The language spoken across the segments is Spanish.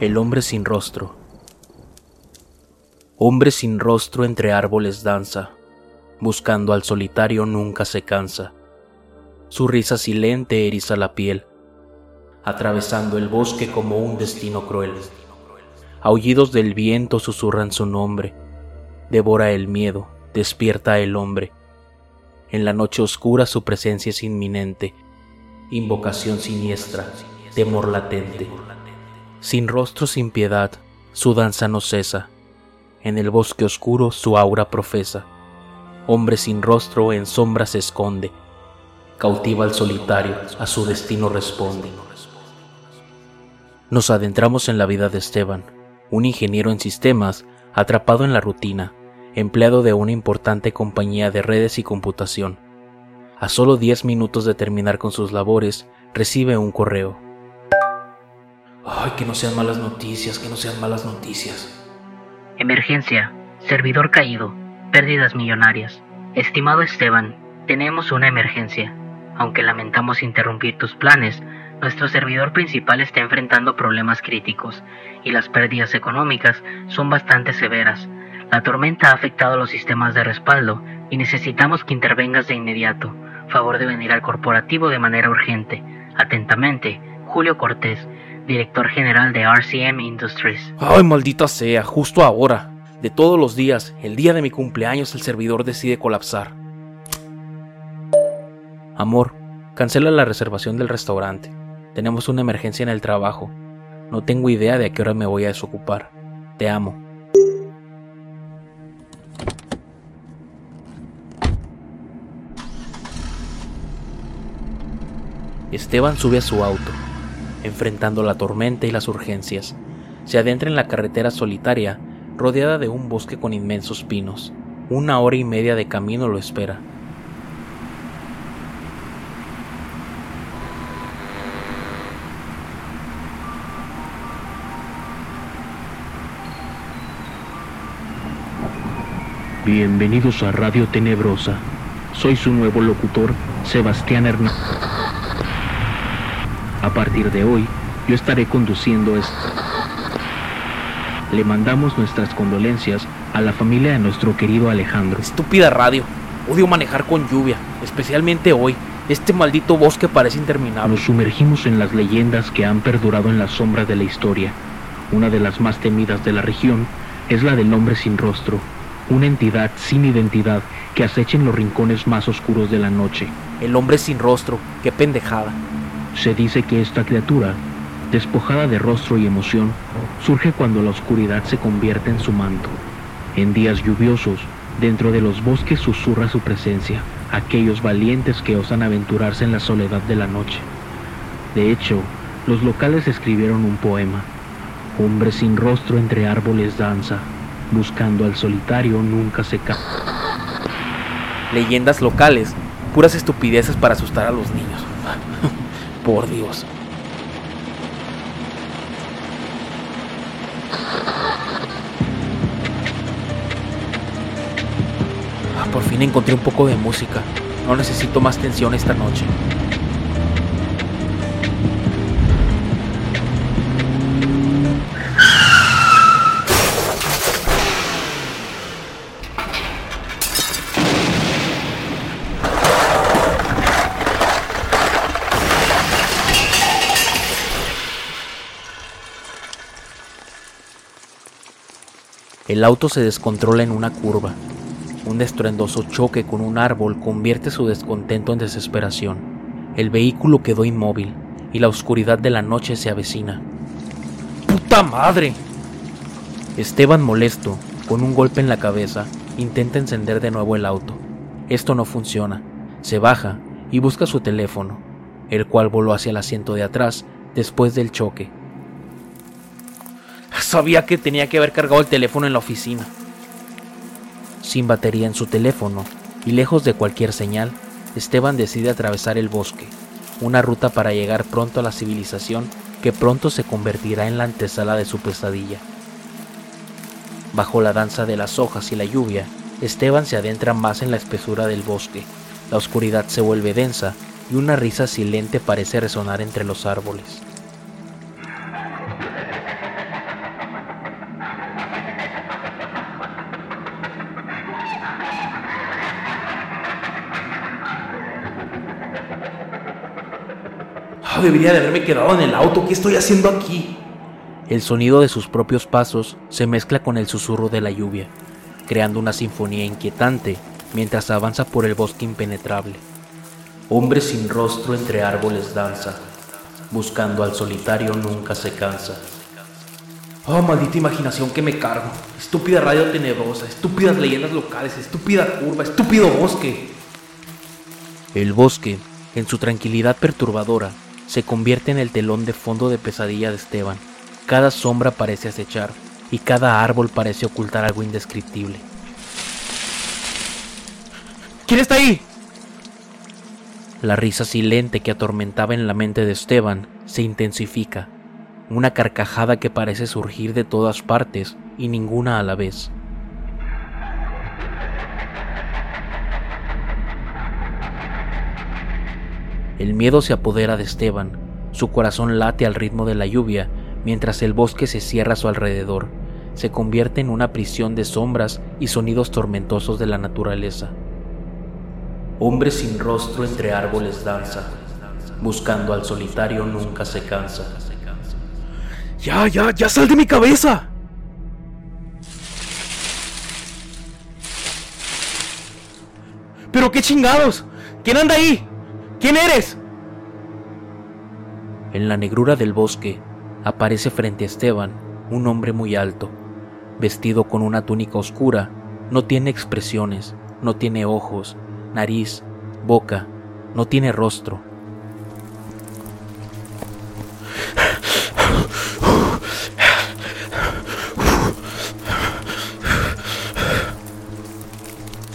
El hombre sin rostro. Hombre sin rostro entre árboles danza, buscando al solitario nunca se cansa. Su risa silente eriza la piel, atravesando el bosque como un destino cruel. Aullidos del viento susurran su nombre, devora el miedo, despierta el hombre. En la noche oscura su presencia es inminente, invocación siniestra, temor latente. Sin rostro, sin piedad, su danza no cesa. En el bosque oscuro su aura profesa. Hombre sin rostro en sombra se esconde. Cautiva al solitario, a su destino responde. Nos adentramos en la vida de Esteban, un ingeniero en sistemas, atrapado en la rutina, empleado de una importante compañía de redes y computación. A solo 10 minutos de terminar con sus labores, recibe un correo Ay, que no sean malas noticias, que no sean malas noticias. Emergencia. Servidor caído. Pérdidas millonarias. Estimado Esteban, tenemos una emergencia. Aunque lamentamos interrumpir tus planes, nuestro servidor principal está enfrentando problemas críticos y las pérdidas económicas son bastante severas. La tormenta ha afectado los sistemas de respaldo y necesitamos que intervengas de inmediato. Favor de venir al corporativo de manera urgente. Atentamente, Julio Cortés, director general de RCM Industries. Ay, maldita sea, justo ahora. De todos los días, el día de mi cumpleaños el servidor decide colapsar. Amor, cancela la reservación del restaurante. Tenemos una emergencia en el trabajo. No tengo idea de a qué hora me voy a desocupar. Te amo. Esteban sube a su auto enfrentando la tormenta y las urgencias. Se adentra en la carretera solitaria, rodeada de un bosque con inmensos pinos. Una hora y media de camino lo espera. Bienvenidos a Radio Tenebrosa. Soy su nuevo locutor, Sebastián Hernández. A partir de hoy, yo estaré conduciendo esto. Le mandamos nuestras condolencias a la familia de nuestro querido Alejandro. Estúpida radio. Odio manejar con lluvia, especialmente hoy. Este maldito bosque parece interminable. Nos sumergimos en las leyendas que han perdurado en las sombras de la historia. Una de las más temidas de la región es la del hombre sin rostro, una entidad sin identidad que acecha en los rincones más oscuros de la noche. El hombre sin rostro, qué pendejada. Se dice que esta criatura, despojada de rostro y emoción, surge cuando la oscuridad se convierte en su manto. En días lluviosos, dentro de los bosques susurra su presencia, aquellos valientes que osan aventurarse en la soledad de la noche. De hecho, los locales escribieron un poema. Hombre sin rostro entre árboles danza, buscando al solitario nunca se cae. Leyendas locales, puras estupideces para asustar a los niños. Por Dios. Ah, por fin encontré un poco de música. No necesito más tensión esta noche. El auto se descontrola en una curva. Un estruendoso choque con un árbol convierte su descontento en desesperación. El vehículo quedó inmóvil y la oscuridad de la noche se avecina. ¡Puta madre! Esteban molesto, con un golpe en la cabeza, intenta encender de nuevo el auto. Esto no funciona. Se baja y busca su teléfono, el cual voló hacia el asiento de atrás después del choque. Sabía que tenía que haber cargado el teléfono en la oficina. Sin batería en su teléfono y lejos de cualquier señal, Esteban decide atravesar el bosque, una ruta para llegar pronto a la civilización que pronto se convertirá en la antesala de su pesadilla. Bajo la danza de las hojas y la lluvia, Esteban se adentra más en la espesura del bosque. La oscuridad se vuelve densa y una risa silente parece resonar entre los árboles. Ah, debería de haberme quedado en el auto. ¿Qué estoy haciendo aquí? El sonido de sus propios pasos se mezcla con el susurro de la lluvia, creando una sinfonía inquietante mientras avanza por el bosque impenetrable. Hombre sin rostro entre árboles danza, buscando al solitario nunca se cansa. Oh, maldita imaginación que me cargo. Estúpida radio tenebrosa, estúpidas leyendas locales, estúpida curva, estúpido bosque. El bosque, en su tranquilidad perturbadora, se convierte en el telón de fondo de pesadilla de Esteban. Cada sombra parece acechar y cada árbol parece ocultar algo indescriptible. ¿Quién está ahí? La risa silente que atormentaba en la mente de Esteban se intensifica, una carcajada que parece surgir de todas partes y ninguna a la vez. El miedo se apodera de Esteban, su corazón late al ritmo de la lluvia mientras el bosque se cierra a su alrededor, se convierte en una prisión de sombras y sonidos tormentosos de la naturaleza. Hombre sin rostro entre árboles danza, buscando al solitario nunca se cansa. Ya, ya, ya sal de mi cabeza. ¿Pero qué chingados? ¿Quién anda ahí? ¿Quién eres? En la negrura del bosque aparece frente a Esteban un hombre muy alto, vestido con una túnica oscura, no tiene expresiones, no tiene ojos, nariz, boca, no tiene rostro.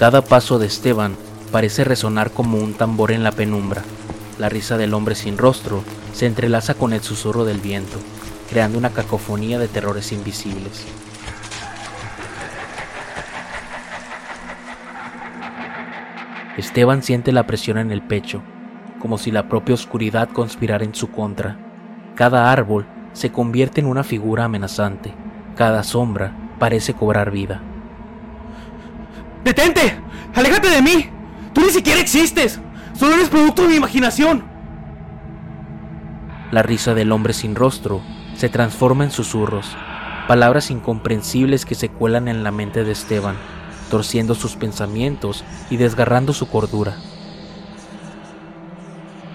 Cada paso de Esteban parece resonar como un tambor en la penumbra. La risa del hombre sin rostro se entrelaza con el susurro del viento, creando una cacofonía de terrores invisibles. Esteban siente la presión en el pecho, como si la propia oscuridad conspirara en su contra. Cada árbol se convierte en una figura amenazante, cada sombra parece cobrar vida. ¡Detente! ¡Aléjate de mí! ¡Tú ni siquiera existes! ¡Solo eres producto de mi imaginación! La risa del hombre sin rostro se transforma en susurros, palabras incomprensibles que se cuelan en la mente de Esteban torciendo sus pensamientos y desgarrando su cordura.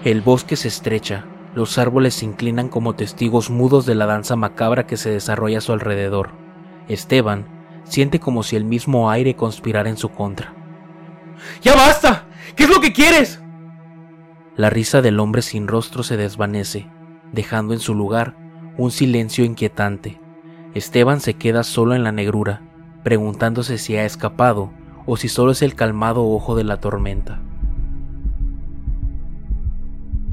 El bosque se estrecha, los árboles se inclinan como testigos mudos de la danza macabra que se desarrolla a su alrededor. Esteban siente como si el mismo aire conspirara en su contra. ¡Ya basta! ¿Qué es lo que quieres? La risa del hombre sin rostro se desvanece, dejando en su lugar un silencio inquietante. Esteban se queda solo en la negrura, preguntándose si ha escapado o si solo es el calmado ojo de la tormenta.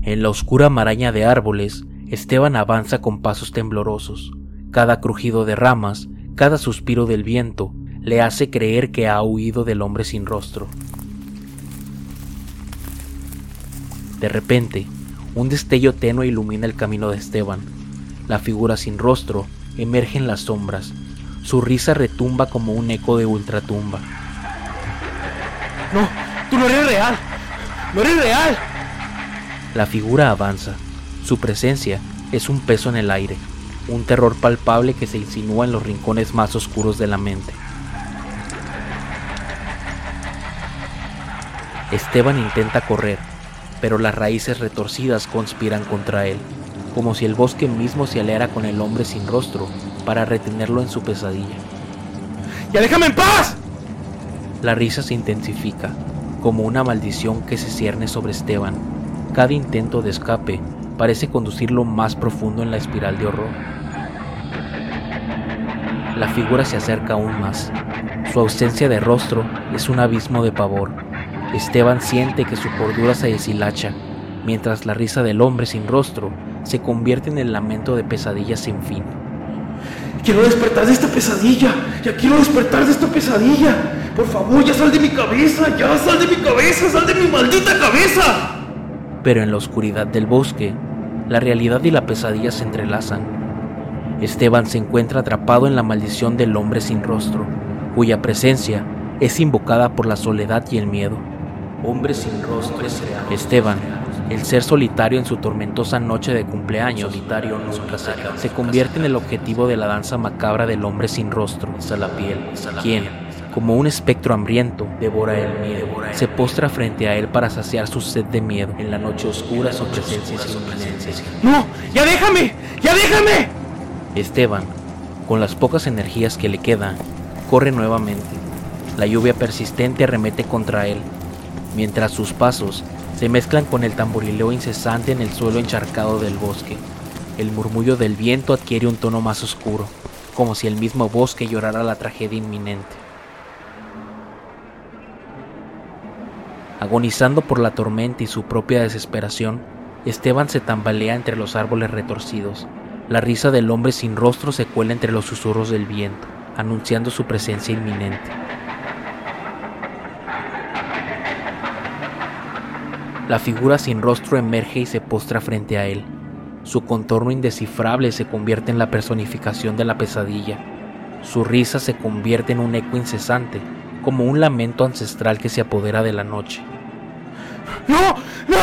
En la oscura maraña de árboles, Esteban avanza con pasos temblorosos. Cada crujido de ramas, cada suspiro del viento, le hace creer que ha huido del hombre sin rostro. De repente, un destello tenue ilumina el camino de Esteban. La figura sin rostro emerge en las sombras, su risa retumba como un eco de ultratumba. No, tú no eres real. No eres real. La figura avanza. Su presencia es un peso en el aire. un terror palpable que se insinúa en los rincones más oscuros de la mente. Esteban intenta correr, pero las raíces retorcidas conspiran contra él, como si el bosque mismo se aliara con el hombre sin rostro para retenerlo en su pesadilla. ¡Ya déjame en paz! La risa se intensifica, como una maldición que se cierne sobre Esteban. Cada intento de escape parece conducirlo más profundo en la espiral de horror. La figura se acerca aún más. Su ausencia de rostro es un abismo de pavor. Esteban siente que su cordura se deshilacha, mientras la risa del hombre sin rostro se convierte en el lamento de pesadillas sin fin. Quiero despertar de esta pesadilla. Ya quiero despertar de esta pesadilla. Por favor, ya sal de mi cabeza. Ya sal de mi cabeza. Sal de mi maldita cabeza. Pero en la oscuridad del bosque, la realidad y la pesadilla se entrelazan. Esteban se encuentra atrapado en la maldición del hombre sin rostro, cuya presencia es invocada por la soledad y el miedo. Hombre sin rostro. Esteban el ser solitario en su tormentosa noche de cumpleaños solitario se convierte en el objetivo de la danza macabra del hombre sin rostro, quien, como un espectro hambriento, devora el miedo, se postra frente a él para saciar su sed de miedo. En la noche oscura su presencia ¡No! ¡Ya déjame! ¡Ya déjame! Esteban, con las pocas energías que le quedan, corre nuevamente. La lluvia persistente arremete contra él, mientras sus pasos se mezclan con el tamborileo incesante en el suelo encharcado del bosque. El murmullo del viento adquiere un tono más oscuro, como si el mismo bosque llorara la tragedia inminente. Agonizando por la tormenta y su propia desesperación, Esteban se tambalea entre los árboles retorcidos. La risa del hombre sin rostro se cuela entre los susurros del viento, anunciando su presencia inminente. La figura sin rostro emerge y se postra frente a él. Su contorno indescifrable se convierte en la personificación de la pesadilla. Su risa se convierte en un eco incesante, como un lamento ancestral que se apodera de la noche. ¡No! ¡No!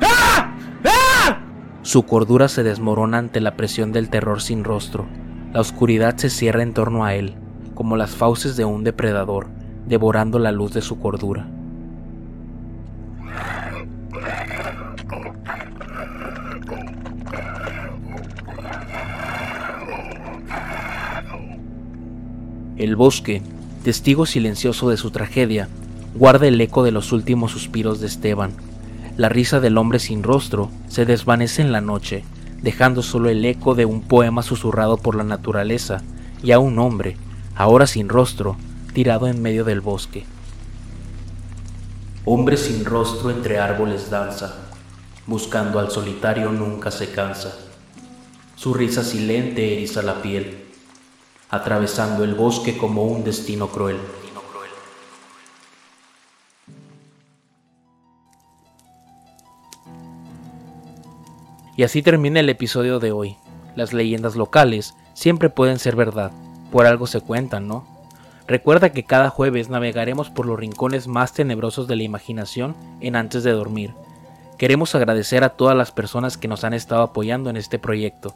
¡Ah! ¡Ah! Su cordura se desmorona ante la presión del terror sin rostro. La oscuridad se cierra en torno a él, como las fauces de un depredador, devorando la luz de su cordura. El bosque, testigo silencioso de su tragedia, guarda el eco de los últimos suspiros de Esteban. La risa del hombre sin rostro se desvanece en la noche, dejando solo el eco de un poema susurrado por la naturaleza y a un hombre, ahora sin rostro, tirado en medio del bosque. Hombre sin rostro entre árboles danza, buscando al solitario nunca se cansa. Su risa silente eriza la piel atravesando el bosque como un destino cruel. Y así termina el episodio de hoy. Las leyendas locales siempre pueden ser verdad, por algo se cuentan, ¿no? Recuerda que cada jueves navegaremos por los rincones más tenebrosos de la imaginación en Antes de Dormir. Queremos agradecer a todas las personas que nos han estado apoyando en este proyecto.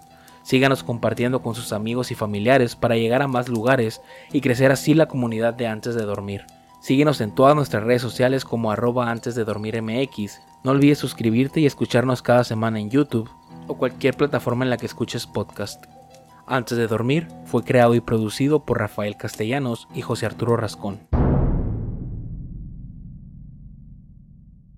Síganos compartiendo con sus amigos y familiares para llegar a más lugares y crecer así la comunidad de Antes de Dormir. Síguenos en todas nuestras redes sociales como arroba antes de dormir MX. No olvides suscribirte y escucharnos cada semana en YouTube o cualquier plataforma en la que escuches podcast. Antes de dormir fue creado y producido por Rafael Castellanos y José Arturo Rascón.